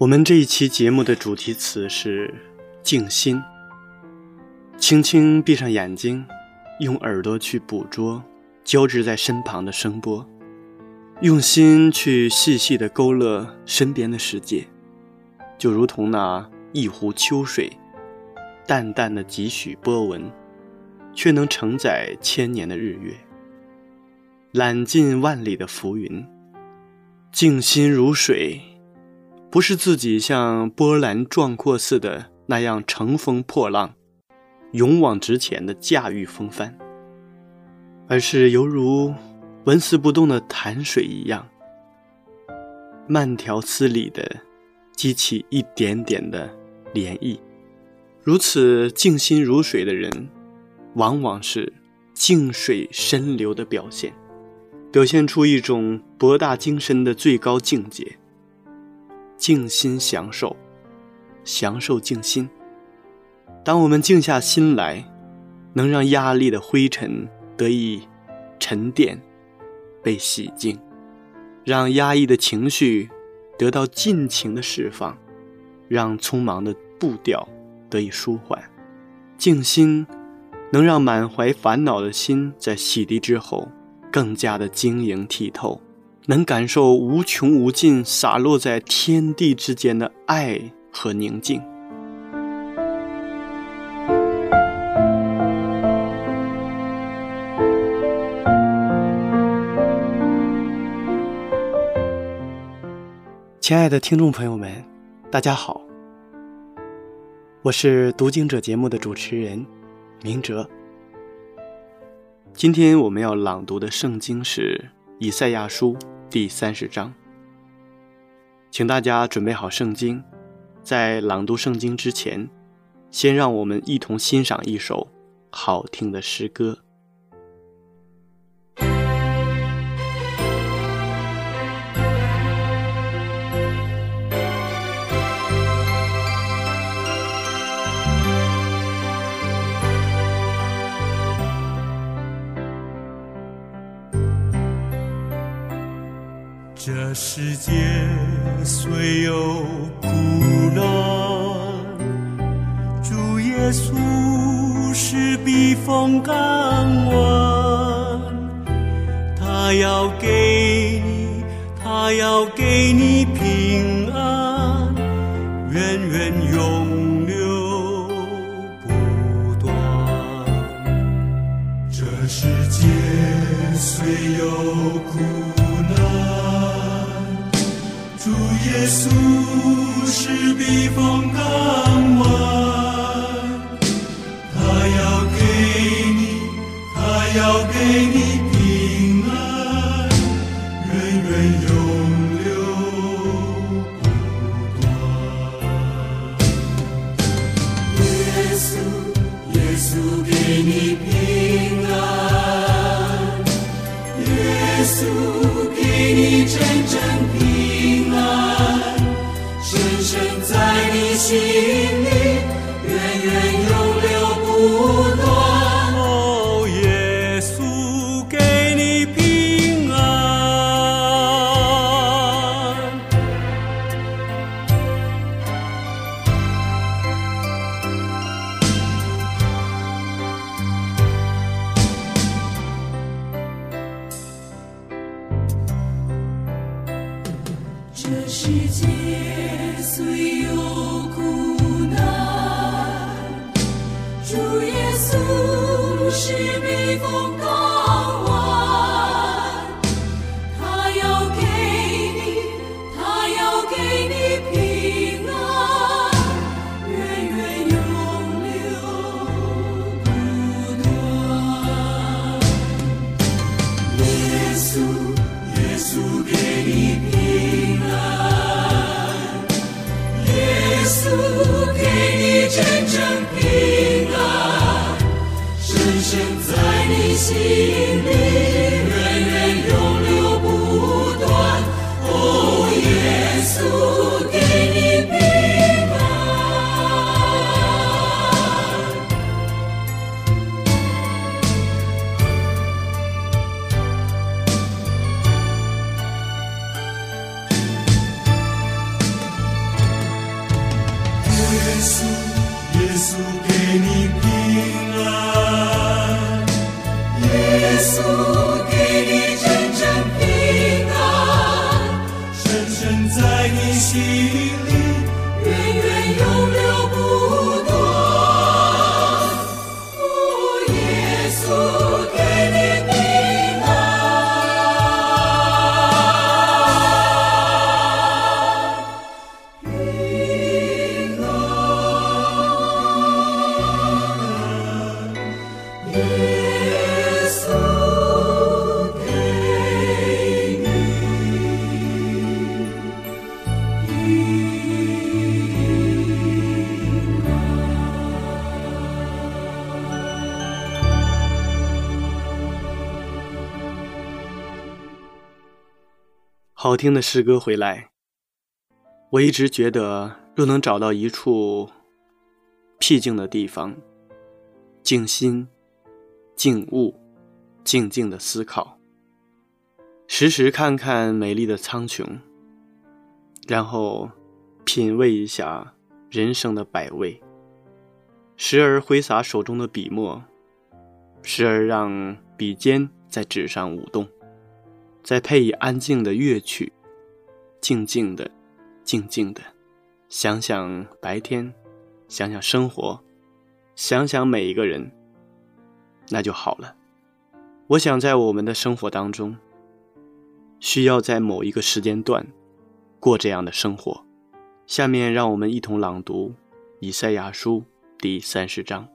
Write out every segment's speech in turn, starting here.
我们这一期节目的主题词是静心。轻轻闭上眼睛，用耳朵去捕捉交织在身旁的声波，用心去细细的勾勒身边的世界，就如同那一湖秋水，淡淡的几许波纹，却能承载千年的日月，揽尽万里的浮云。静心如水。不是自己像波澜壮阔似的那样乘风破浪、勇往直前的驾驭风帆，而是犹如纹丝不动的潭水一样，慢条斯理地激起一点点的涟漪。如此静心如水的人，往往是静水深流的表现，表现出一种博大精深的最高境界。静心享受，享受静心。当我们静下心来，能让压力的灰尘得以沉淀、被洗净，让压抑的情绪得到尽情的释放，让匆忙的步调得以舒缓。静心能让满怀烦恼的心在洗涤之后，更加的晶莹剔透。能感受无穷无尽洒落在天地之间的爱和宁静。亲爱的听众朋友们，大家好，我是读经者节目的主持人明哲。今天我们要朗读的圣经是《以赛亚书》。第三十章，请大家准备好圣经。在朗读圣经之前，先让我们一同欣赏一首好听的诗歌。这世界虽有苦难，主耶稣是避风港湾，他要要给你好听的诗歌回来，我一直觉得，若能找到一处僻静的地方，静心、静物、静静的思考，时时看看美丽的苍穹，然后品味一下人生的百味，时而挥洒手中的笔墨，时而让笔尖在纸上舞动。再配以安静的乐曲，静静的，静静的，想想白天，想想生活，想想每一个人，那就好了。我想在我们的生活当中，需要在某一个时间段过这样的生活。下面让我们一同朗读《以赛亚书》第三十章。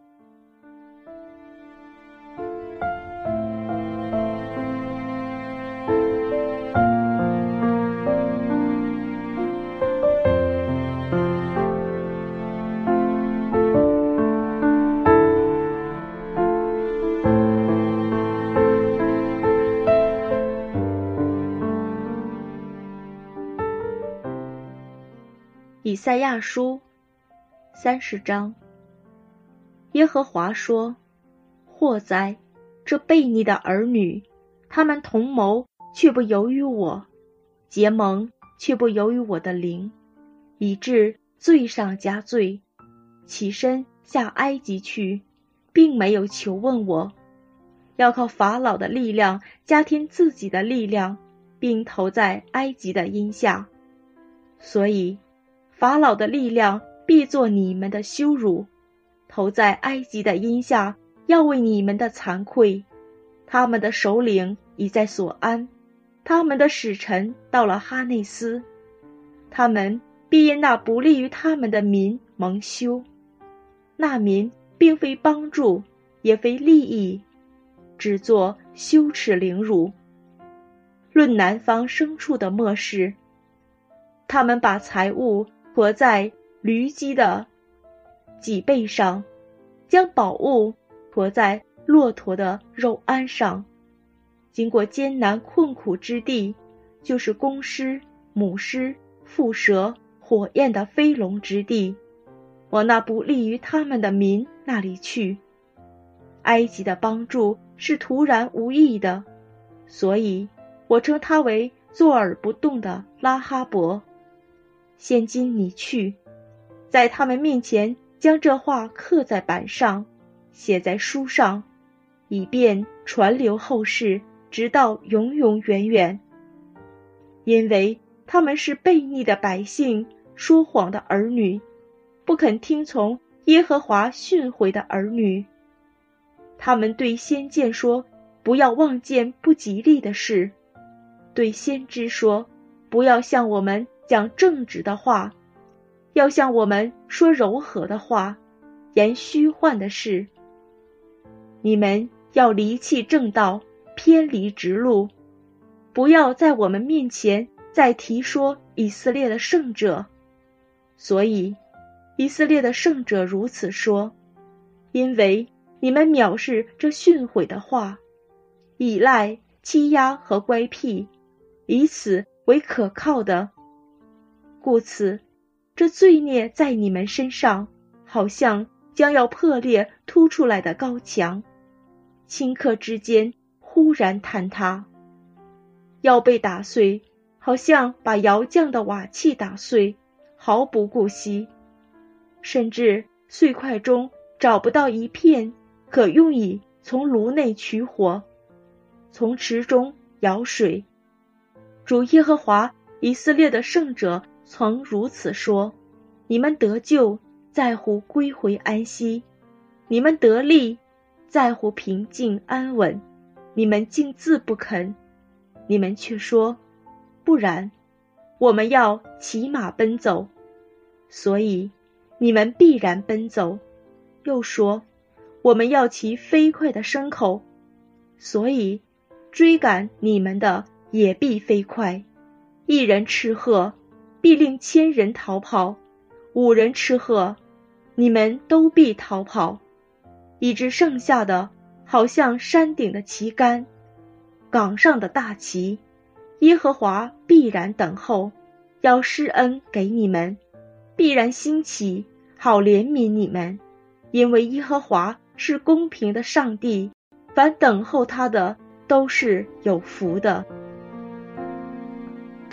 赛亚书三十章。耶和华说：“祸哉，这悖逆的儿女！他们同谋，却不由于我；结盟，却不由于我的灵，以致罪上加罪。起身下埃及去，并没有求问我，要靠法老的力量加添自己的力量，并投在埃及的荫下。所以。”法老的力量必作你们的羞辱，投在埃及的荫下，要为你们的惭愧。他们的首领已在所安，他们的使臣到了哈内斯，他们必因那不利于他们的民蒙羞。那民并非帮助，也非利益，只作羞耻凌辱。论南方牲畜的末世，他们把财物。驮在驴鸡的脊背上，将宝物驮在骆驼的肉鞍上，经过艰难困苦之地，就是公狮、母狮、蝮蛇、火焰的飞龙之地，往那不利于他们的民那里去。埃及的帮助是突然无意的，所以我称它为坐而不动的拉哈伯。现今你去，在他们面前将这话刻在板上，写在书上，以便传流后世，直到永永远远。因为他们是悖逆的百姓，说谎的儿女，不肯听从耶和华训诲的儿女。他们对先见说：“不要望见不吉利的事。”对先知说：“不要向我们讲正直的话，要向我们说柔和的话，言虚幻的事。你们要离弃正道，偏离直路，不要在我们面前再提说以色列的圣者。所以，以色列的圣者如此说，因为你们藐视这训诲的话，依赖欺压和乖僻。”以此为可靠的，故此，这罪孽在你们身上，好像将要破裂凸出来的高墙，顷刻之间忽然坍塌，要被打碎，好像把窑匠的瓦器打碎，毫不顾惜，甚至碎块中找不到一片可用以从炉内取火，从池中舀水。主耶和华以色列的圣者曾如此说：“你们得救在乎归回安息，你们得利在乎平静安稳。你们竟自不肯，你们却说不然，我们要骑马奔走，所以你们必然奔走；又说我们要骑飞快的牲口，所以追赶你们的。”也必飞快，一人吃喝，必令千人逃跑；五人吃喝，你们都必逃跑，以致剩下的好像山顶的旗杆，岗上的大旗。耶和华必然等候，要施恩给你们，必然兴起，好怜悯你们，因为耶和华是公平的上帝，凡等候他的都是有福的。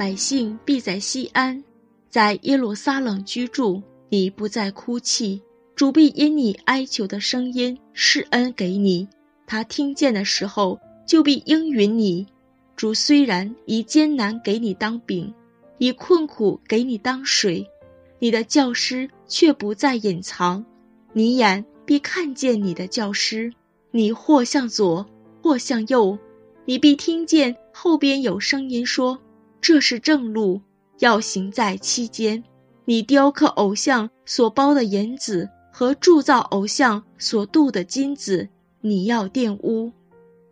百姓必在西安，在耶路撒冷居住。你不再哭泣，主必因你哀求的声音施恩给你。他听见的时候，就必应允你。主虽然以艰难给你当饼，以困苦给你当水，你的教师却不再隐藏。你眼必看见你的教师，你或向左，或向右，你必听见后边有声音说。这是正路，要行在期间。你雕刻偶像所包的银子和铸造偶像所镀的金子，你要玷污，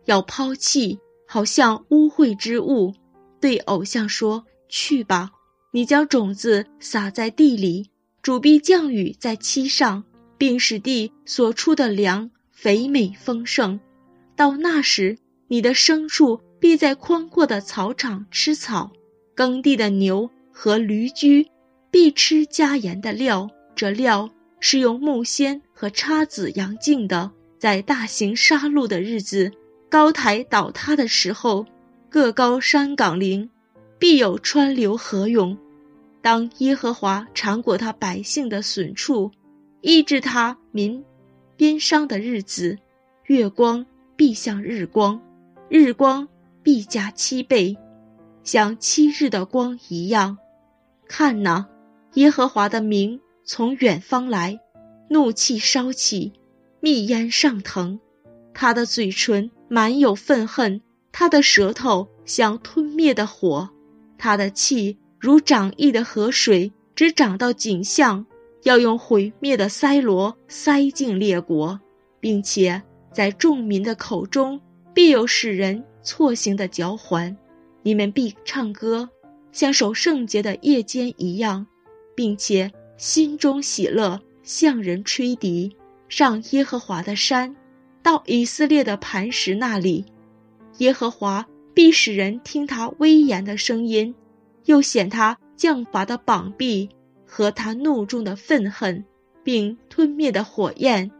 要抛弃，好像污秽之物。对偶像说：“去吧。”你将种子撒在地里，主必降雨在其上，并使地所出的粮肥美丰盛。到那时，你的牲畜必在宽阔的草场吃草。耕地的牛和驴驹必吃加盐的料，这料是用木锨和叉子扬净的。在大型杀戮的日子，高台倒塌的时候，各高山岗陵必有川流河涌。当耶和华尝过他百姓的损处，医治他民边伤的日子，月光必像日光，日光必加七倍。像七日的光一样，看哪，耶和华的名从远方来，怒气烧起，密烟上腾，他的嘴唇满有愤恨，他的舌头像吞灭的火，他的气如涨溢的河水，只涨到颈项，要用毁灭的塞罗塞进列国，并且在众民的口中必有使人错行的嚼环。你们必唱歌，像守圣洁的夜间一样，并且心中喜乐，向人吹笛，上耶和华的山，到以色列的磐石那里。耶和华必使人听他威严的声音，又显他降罚的膀臂和他怒中的愤恨，并吞灭的火焰，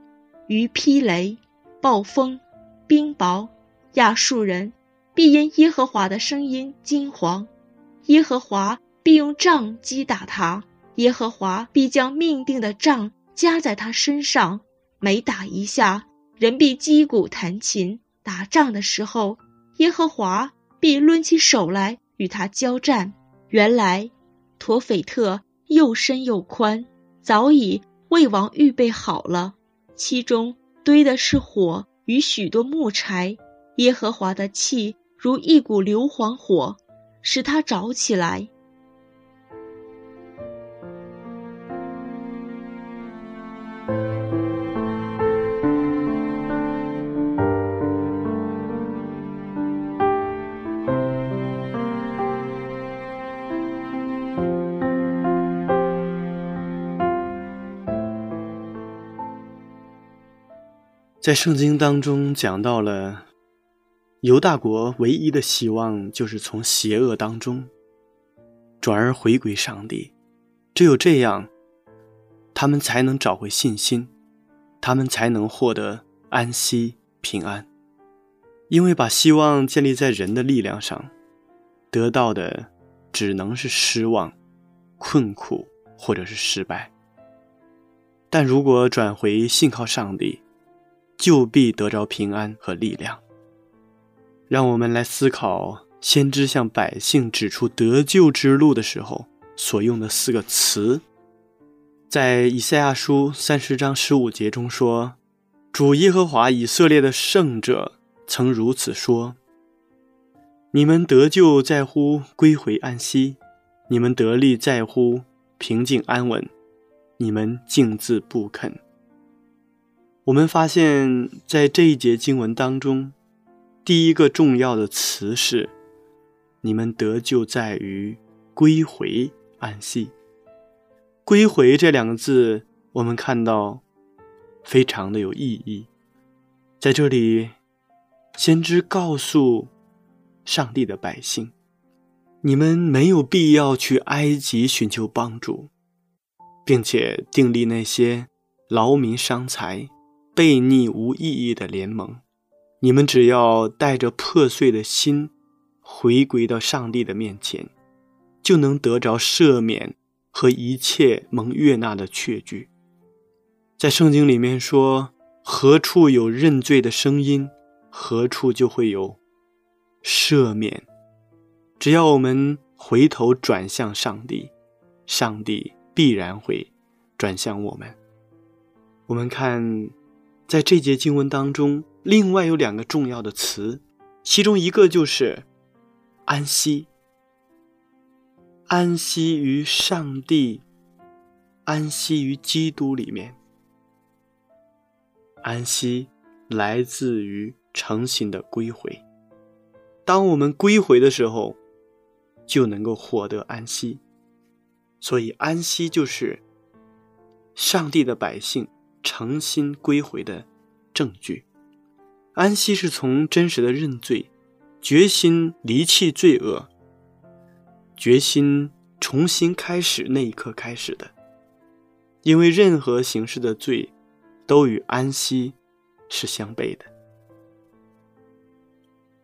于霹雷、暴风、冰雹、亚述人。必因耶和华的声音惊惶，耶和华必用杖击打他，耶和华必将命定的杖加在他身上。每打一下，人必击鼓弹琴。打仗的时候，耶和华必抡起手来与他交战。原来，陀斐特又深又宽，早已为王预备好了，其中堆的是火与许多木柴，耶和华的气如一股硫磺火，使它着起来。在圣经当中讲到了，犹大国唯一的希望就是从邪恶当中转而回归上帝，只有这样，他们才能找回信心，他们才能获得安息平安。因为把希望建立在人的力量上，得到的只能是失望、困苦或者是失败。但如果转回信靠上帝，就必得着平安和力量。让我们来思考先知向百姓指出得救之路的时候所用的四个词。在以赛亚书三十章十五节中说：“主耶和华以色列的圣者曾如此说：你们得救在乎归回安息，你们得力在乎平静安稳，你们静自不肯。”我们发现，在这一节经文当中，第一个重要的词是“你们得救在于归回安息”。归回这两个字，我们看到非常的有意义。在这里，先知告诉上帝的百姓：“你们没有必要去埃及寻求帮助，并且订立那些劳民伤财。”悖逆无意义的联盟，你们只要带着破碎的心，回归到上帝的面前，就能得着赦免和一切蒙悦纳的确据。在圣经里面说：“何处有认罪的声音，何处就会有赦免。只要我们回头转向上帝，上帝必然会转向我们。”我们看。在这节经文当中，另外有两个重要的词，其中一个就是“安息”。安息于上帝，安息于基督里面。安息来自于诚心的归回。当我们归回的时候，就能够获得安息。所以，安息就是上帝的百姓。诚心归回的证据，安息是从真实的认罪、决心离弃罪恶、决心重新开始那一刻开始的。因为任何形式的罪，都与安息是相悖的。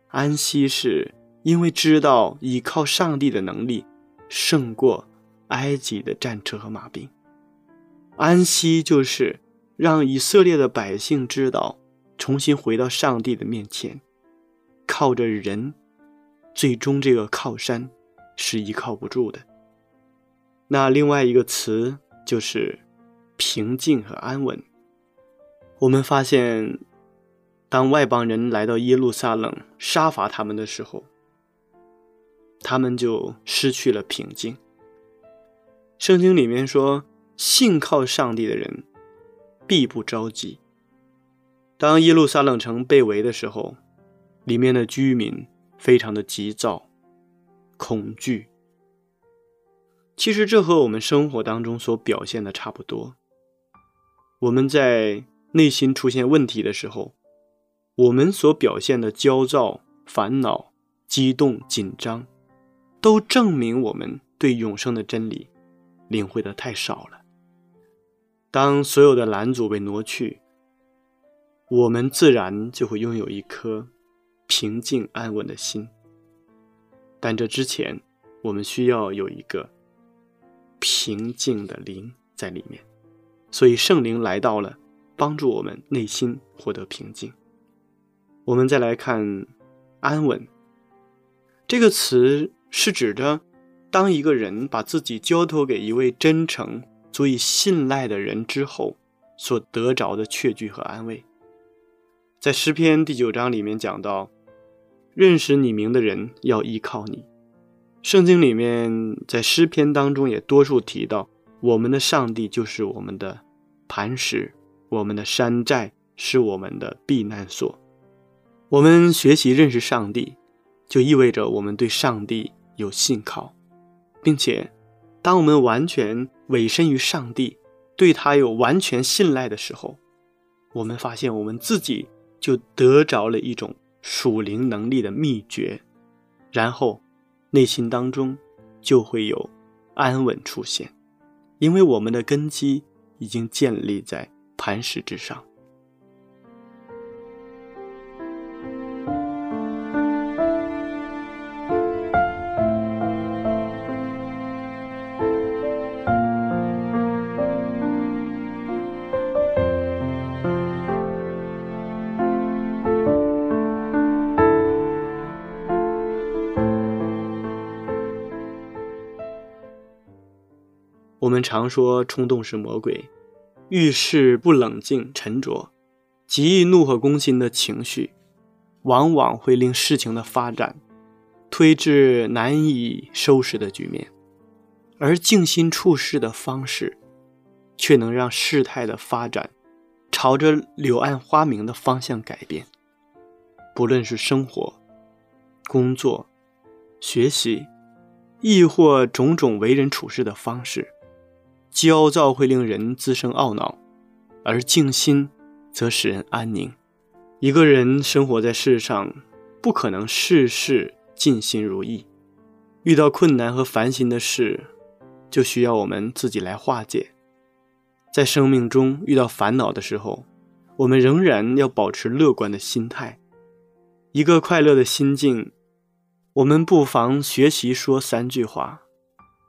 安息是因为知道依靠上帝的能力，胜过埃及的战车和马兵。安息就是。让以色列的百姓知道，重新回到上帝的面前，靠着人，最终这个靠山是依靠不住的。那另外一个词就是平静和安稳。我们发现，当外邦人来到耶路撒冷杀伐他们的时候，他们就失去了平静。圣经里面说，信靠上帝的人。必不着急。当耶路撒冷城被围的时候，里面的居民非常的急躁、恐惧。其实这和我们生活当中所表现的差不多。我们在内心出现问题的时候，我们所表现的焦躁、烦恼、激动、紧张，都证明我们对永生的真理领会的太少了。当所有的拦阻被挪去，我们自然就会拥有一颗平静安稳的心。但这之前，我们需要有一个平静的灵在里面。所以圣灵来到了，帮助我们内心获得平静。我们再来看“安稳”这个词，是指着当一个人把自己交托给一位真诚。足以信赖的人之后，所得着的确据和安慰。在诗篇第九章里面讲到，认识你名的人要依靠你。圣经里面在诗篇当中也多数提到，我们的上帝就是我们的磐石，我们的山寨是我们的避难所。我们学习认识上帝，就意味着我们对上帝有信靠，并且，当我们完全委身于上帝，对他有完全信赖的时候，我们发现我们自己就得着了一种属灵能力的秘诀，然后内心当中就会有安稳出现，因为我们的根基已经建立在磐石之上。们常说冲动是魔鬼，遇事不冷静沉着，极易怒火攻心的情绪，往往会令事情的发展推至难以收拾的局面，而静心处事的方式，却能让事态的发展朝着柳暗花明的方向改变。不论是生活、工作、学习，亦或种种为人处事的方式。焦躁会令人滋生懊恼，而静心则使人安宁。一个人生活在世上，不可能事事尽心如意。遇到困难和烦心的事，就需要我们自己来化解。在生命中遇到烦恼的时候，我们仍然要保持乐观的心态，一个快乐的心境。我们不妨学习说三句话。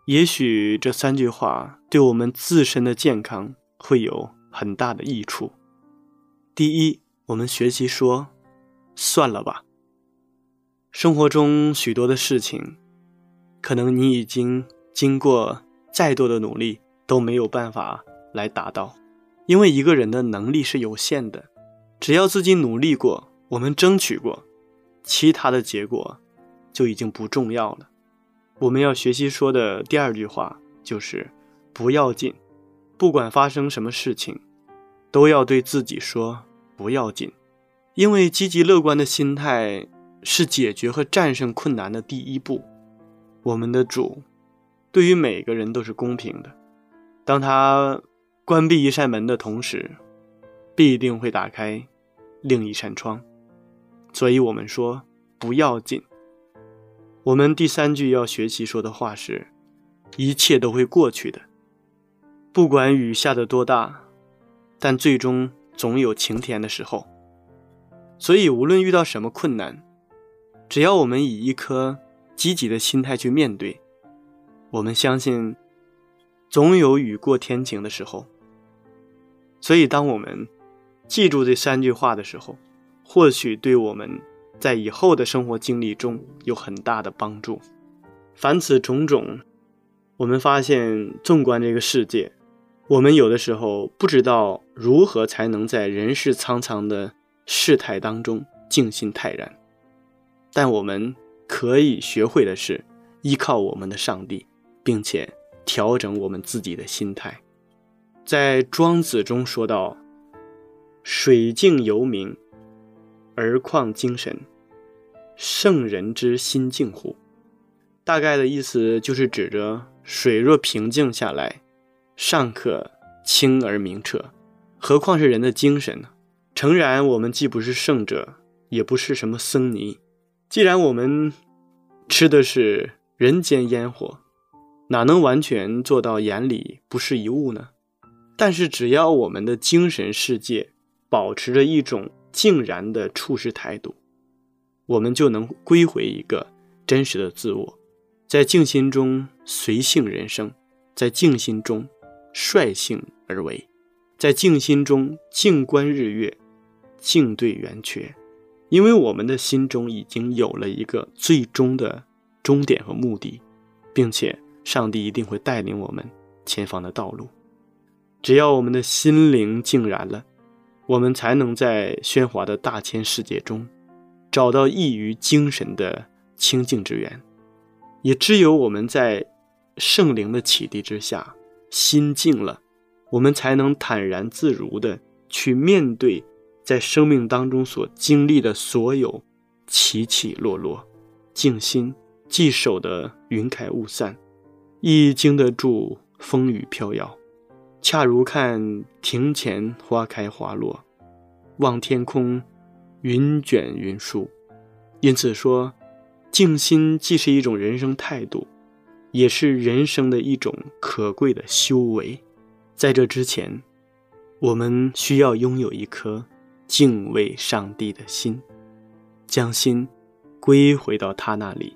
也许这三句话对我们自身的健康会有很大的益处。第一，我们学习说“算了吧”。生活中许多的事情，可能你已经经过再多的努力都没有办法来达到，因为一个人的能力是有限的。只要自己努力过，我们争取过，其他的结果就已经不重要了。我们要学习说的第二句话就是“不要紧”，不管发生什么事情，都要对自己说“不要紧”，因为积极乐观的心态是解决和战胜困难的第一步。我们的主对于每个人都是公平的，当他关闭一扇门的同时，必定会打开另一扇窗。所以，我们说“不要紧”。我们第三句要学习说的话是：“一切都会过去的，不管雨下的多大，但最终总有晴天的时候。所以，无论遇到什么困难，只要我们以一颗积极的心态去面对，我们相信总有雨过天晴的时候。所以，当我们记住这三句话的时候，或许对我们。”在以后的生活经历中有很大的帮助。凡此种种，我们发现，纵观这个世界，我们有的时候不知道如何才能在人世苍苍的世态当中静心泰然。但我们可以学会的是依靠我们的上帝，并且调整我们自己的心态。在庄子中说到：“水静犹明。”而况精神，圣人之心静乎？大概的意思就是指着水若平静下来，尚可清而明澈，何况是人的精神呢？诚然，我们既不是圣者，也不是什么僧尼。既然我们吃的是人间烟火，哪能完全做到眼里不是一物呢？但是，只要我们的精神世界保持着一种。静然的处事态度，我们就能归回一个真实的自我，在静心中随性人生，在静心中率性而为，在静心中静观日月，静对圆缺。因为我们的心中已经有了一个最终的终点和目的，并且上帝一定会带领我们前方的道路。只要我们的心灵静然了。我们才能在喧哗的大千世界中，找到易于精神的清净之源。也只有我们在圣灵的启迪之下，心静了，我们才能坦然自如的去面对在生命当中所经历的所有起起落落。静心既守得云开雾散，亦经得住风雨飘摇。恰如看庭前花开花落，望天空云卷云舒。因此说，静心既是一种人生态度，也是人生的一种可贵的修为。在这之前，我们需要拥有一颗敬畏上帝的心，将心归回到他那里。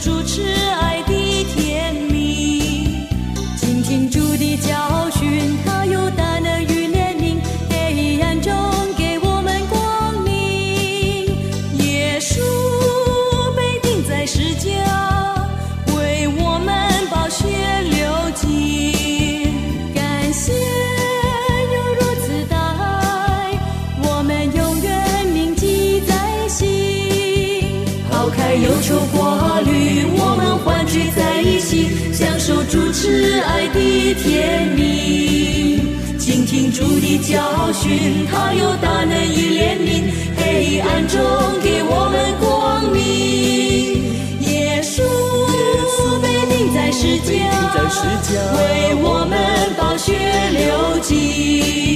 主持。挚爱的甜蜜，倾听主的教训，他有大能与怜悯，黑暗中给我们光明。耶稣被钉在石架，为我们宝血流尽，